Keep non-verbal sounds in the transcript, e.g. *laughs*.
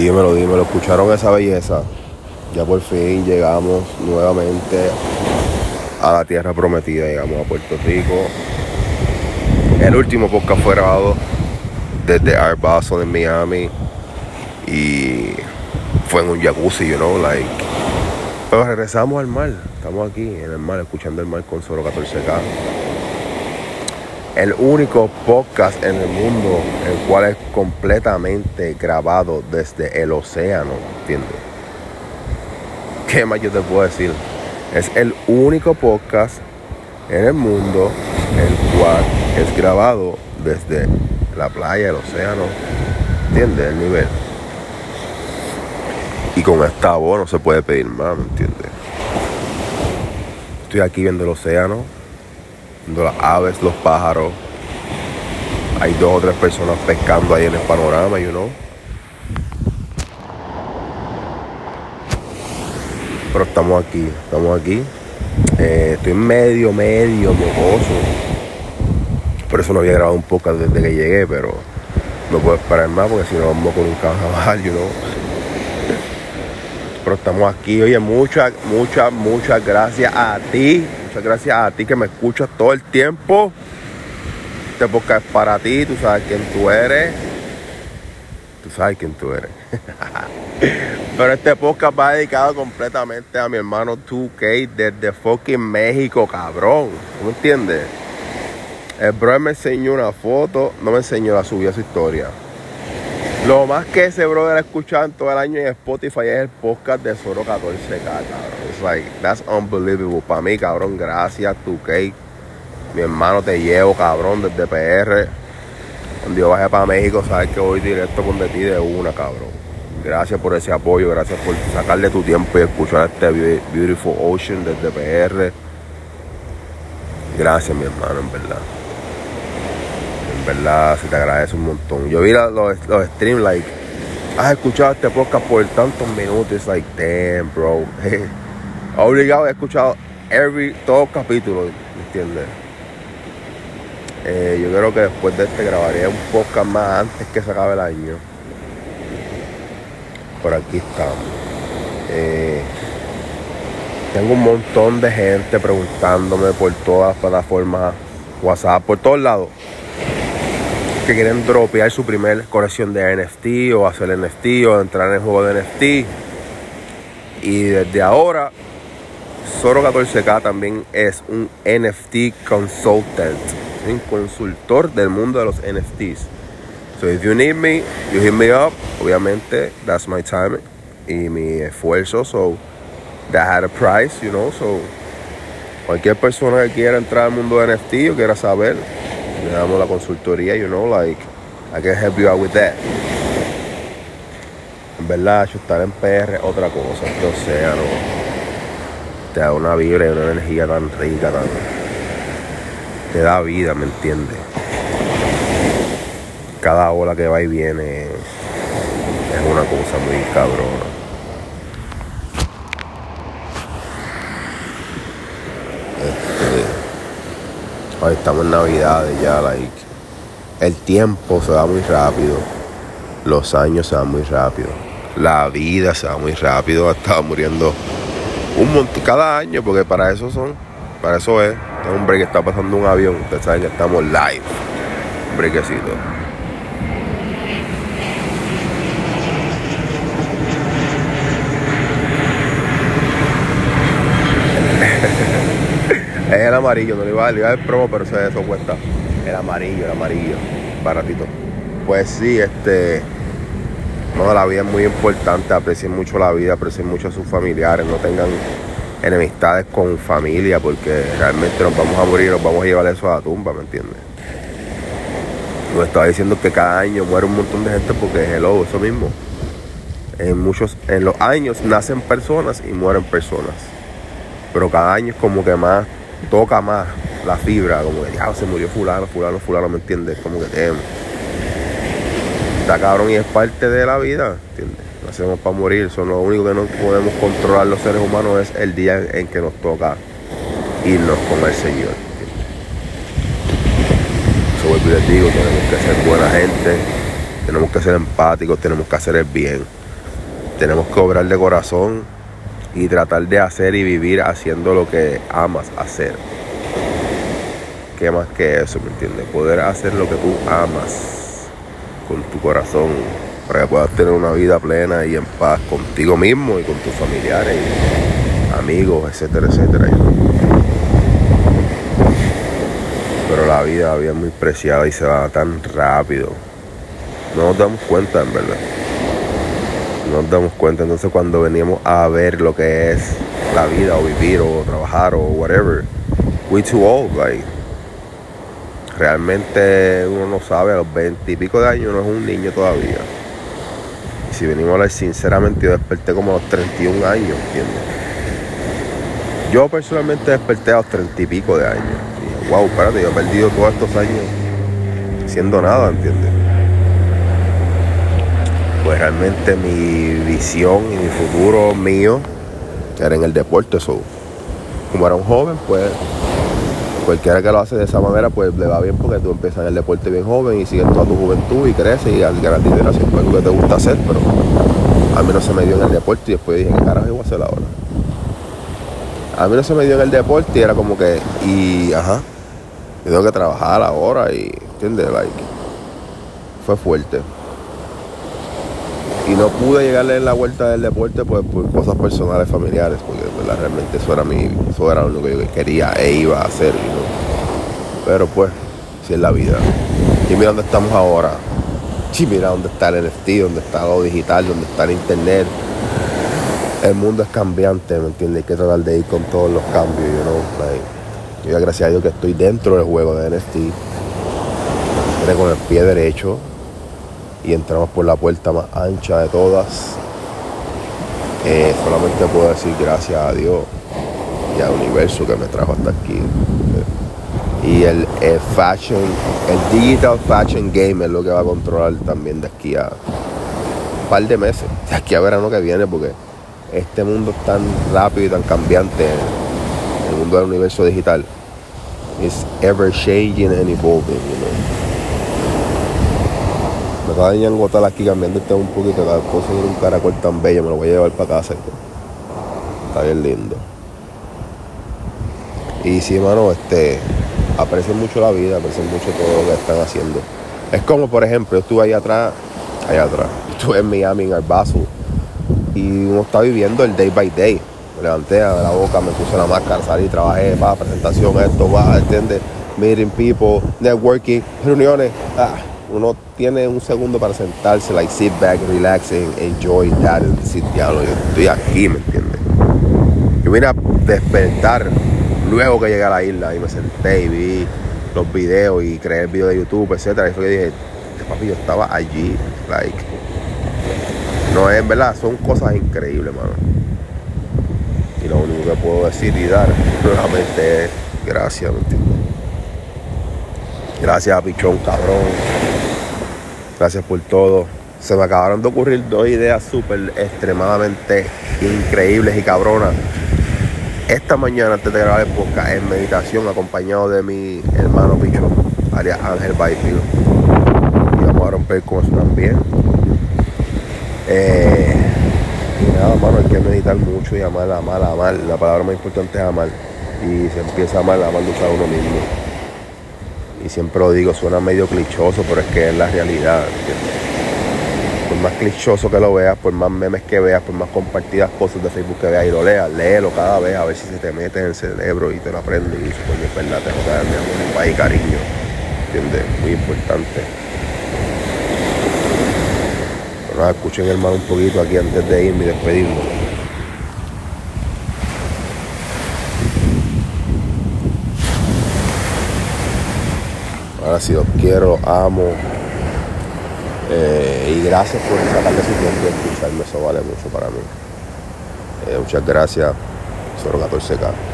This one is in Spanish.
Dímelo, dímelo, escucharon esa belleza. Ya por fin llegamos nuevamente a la tierra prometida, llegamos a Puerto Rico. El último podcast fue grabado desde Art Basel en Miami y fue en un jacuzzi, you know, like. Pero regresamos al mar, estamos aquí en el mar, escuchando el mar con solo 14K. El único podcast en el mundo el cual es completamente grabado desde el océano, ¿entiendes? ¿Qué más yo te puedo decir? Es el único podcast en el mundo el cual es grabado desde la playa, el océano, ¿entiendes? El nivel. Y con esta voz no se puede pedir más, ¿me entiendes? Estoy aquí viendo el océano, las aves, los pájaros. Hay dos o tres personas pescando ahí en el panorama, you know. Pero estamos aquí, estamos aquí. Eh, estoy medio, medio mojoso. Por eso no había grabado un poco desde que llegué, pero no puedo esperar más porque si no vamos con un carnaval, you know. Pero estamos aquí, oye, muchas, muchas, muchas gracias a ti. Muchas gracias a ti que me escuchas todo el tiempo. Este podcast es para ti, tú sabes quién tú eres. Tú sabes quién tú eres. *laughs* Pero este podcast va dedicado completamente a mi hermano 2K desde fucking México, cabrón. ¿Tú me entiendes? El brother me enseñó una foto, no me enseñó, la subió a su historia. Lo más que ese brother ha escuchado en todo el año en Spotify es el podcast de Soro 14K, cabrón. Like, that's unbelievable. Para mí, cabrón, gracias, 2K. Mi hermano te llevo, cabrón, desde PR. Cuando yo bajé para México, sabes que voy directo con de ti de una, cabrón. Gracias por ese apoyo, gracias por sacarle tu tiempo y escuchar este Beautiful Ocean desde PR. Gracias, mi hermano, en verdad. En verdad, se te agradece un montón. Yo vi los, los streams, like, has escuchado este podcast por tantos minutos. Like, damn, bro. *laughs* Obligado, he escuchado every, todo capítulo, ¿me entiendes? Eh, yo creo que después de este grabaría un podcast más antes que se acabe el año. Por aquí estamos. Eh, tengo un montón de gente preguntándome por todas las plataformas, WhatsApp, por todos lados, que quieren dropear su primer colección de NFT o hacer NFT o entrar en el juego de NFT. Y desde ahora, Soro 14K también es un NFT consultant, un consultor del mundo de los NFTs. So if you need me, you hit me up. Obviamente, that's my time y mi esfuerzo. So that had a price, you know. So cualquier persona que quiera entrar al mundo de NFT o quiera saber, le damos la consultoría, you know, like I can help you out with that. En verdad, estar en PR otra cosa, este océano te da una vibra y una energía tan rica, tan te da vida, ¿me entiendes? Cada ola que va y viene es una cosa muy cabrona. Este, hoy estamos en Navidades ya, like. El tiempo se va muy rápido. Los años se van muy rápido. La vida se va muy rápido. Estaba muriendo un montón cada año, porque para eso son, para eso es. Este hombre que está pasando un avión. Ustedes saben que estamos live. Un brequecito. *laughs* Es el amarillo, no le iba a, dar promo, pero eso, eso cuesta. El amarillo, el amarillo, baratito. Pues sí, este. No, la vida es muy importante, aprecien mucho la vida, aprecien mucho a sus familiares, no tengan enemistades con familia, porque realmente nos vamos a morir, nos vamos a llevar eso a la tumba, ¿me entiendes? Nos estaba diciendo que cada año muere un montón de gente porque es el lobo, eso mismo. En muchos, en los años nacen personas y mueren personas. Pero cada año es como que más toca más la fibra, como que ya se murió fulano, fulano, fulano, ¿me entiendes? Como que. Está cabrón y es parte de la vida, ¿entiendes? Nacemos para morir, eso lo único que no podemos controlar los seres humanos es el día en que nos toca irnos con el Señor. Eso vuelvo y les digo, tenemos que ser buena gente, Tenemos que ser empáticos, tenemos que hacer el bien. Tenemos que obrar de corazón y tratar de hacer y vivir haciendo lo que amas hacer. ¿Qué más que eso, me entiendes? Poder hacer lo que tú amas con tu corazón para que puedas tener una vida plena y en paz contigo mismo y con tus familiares, amigos, etcétera, etcétera. Pero la vida, la es muy preciada y se va tan rápido. No nos damos cuenta, en verdad. No nos damos cuenta. Entonces cuando veníamos a ver lo que es la vida o vivir o trabajar o whatever, we too old, like realmente uno no sabe, a los 20 y pico de años no es un niño todavía. Y si venimos a hablar sinceramente, yo desperté como a los 31 años, ¿entiendes? Yo personalmente desperté a los 30 y pico de años. Y dije, wow, espérate, yo he perdido todos estos años siendo nada, ¿entiendes? Pues realmente mi visión y mi futuro mío era en el deporte. eso como era un joven, pues cualquiera que lo hace de esa manera, pues le va bien porque tú empiezas en el deporte bien joven y sigues toda tu juventud y creces y al ganar dinero siempre lo que te gusta hacer, pero a mí no se me dio en el deporte y después dije, ¿qué carajo voy a hacer ahora? A mí no se me dio en el deporte y era como que, y ajá, yo tengo que trabajar ahora y, ¿entiendes? Like, fue fuerte. Y no pude llegarle en la vuelta del deporte pues, por cosas personales, familiares, porque realmente eso era, mi, eso era lo que yo quería e iba a hacer. Pero pues, si es la vida. Y mira dónde estamos ahora. Sí, mira dónde está el NFT, dónde está lo digital, dónde está el internet. El mundo es cambiante, ¿me entiendes? Hay que tratar de ir con todos los cambios, you know? yo gracias a Dios que estoy dentro del juego de NFT. con el pie derecho y entramos por la puerta más ancha de todas. Eh, solamente puedo decir gracias a Dios y al universo que me trajo hasta aquí. Y el, fashion, el digital fashion game es lo que va a controlar también de aquí a un par de meses, de aquí a verano que viene, porque este mundo es tan rápido y tan cambiante, el mundo del universo digital, es ever changing and evolving, acaba de engotar aquí cambiando este un poquito. Cada conseguir un caracol tan bello, me lo voy a llevar para casa. Está bien lindo. Y sí, mano, este, aprecio mucho la vida, aprecio mucho todo lo que están haciendo. Es como, por ejemplo, yo estuve ahí atrás, allá atrás, *laughs* estuve en Miami, en Arbazo, y uno está viviendo el day by day. Me levanté a la boca, me puse la máscara, salí, trabajé, va, presentación, esto, va, ¿entiendes? Meeting people, networking, reuniones. Ah, uno tiene un segundo para sentarse, like sit back, relax and enjoy that. Y decir, yo estoy aquí, ¿me entiendes? Yo vine a despertar luego que llegué a la isla y me senté y vi los videos y creé el video de YouTube, etcétera. Y fue que dije, este papi, yo estaba allí, like. No es verdad, son cosas increíbles, mano. Y lo único que puedo decir y dar nuevamente es gracias, ¿me entiendes? Gracias Pichón, cabrón Gracias por todo. Se me acabaron de ocurrir dos ideas súper extremadamente increíbles y cabronas. Esta mañana antes de grabar el en meditación acompañado de mi hermano Picho, alias Ángel Byfield. Y vamos a romper con eso también. Eh, y nada, mano, hay que meditar mucho y amar, amar, amar. La palabra más importante es amar. Y se empieza a amar amando a uno mismo y siempre lo digo, suena medio clichoso, pero es que es la realidad. Por más clichoso que lo veas, por más memes que veas, por más compartidas cosas de Facebook que veas y lo leas, léelo cada vez a ver si se te mete en el cerebro y te lo aprendes y dices, coño, es verdad, tengo que amor, país cariño. ¿Entiendes? Muy importante. Pero nada, escuchen hermano un poquito aquí antes de irme y despedirme. Ahora los quiero, amo. Eh, y gracias por sacarle su tiempo y escucharme, eso vale mucho para mí. Eh, muchas gracias, 014K.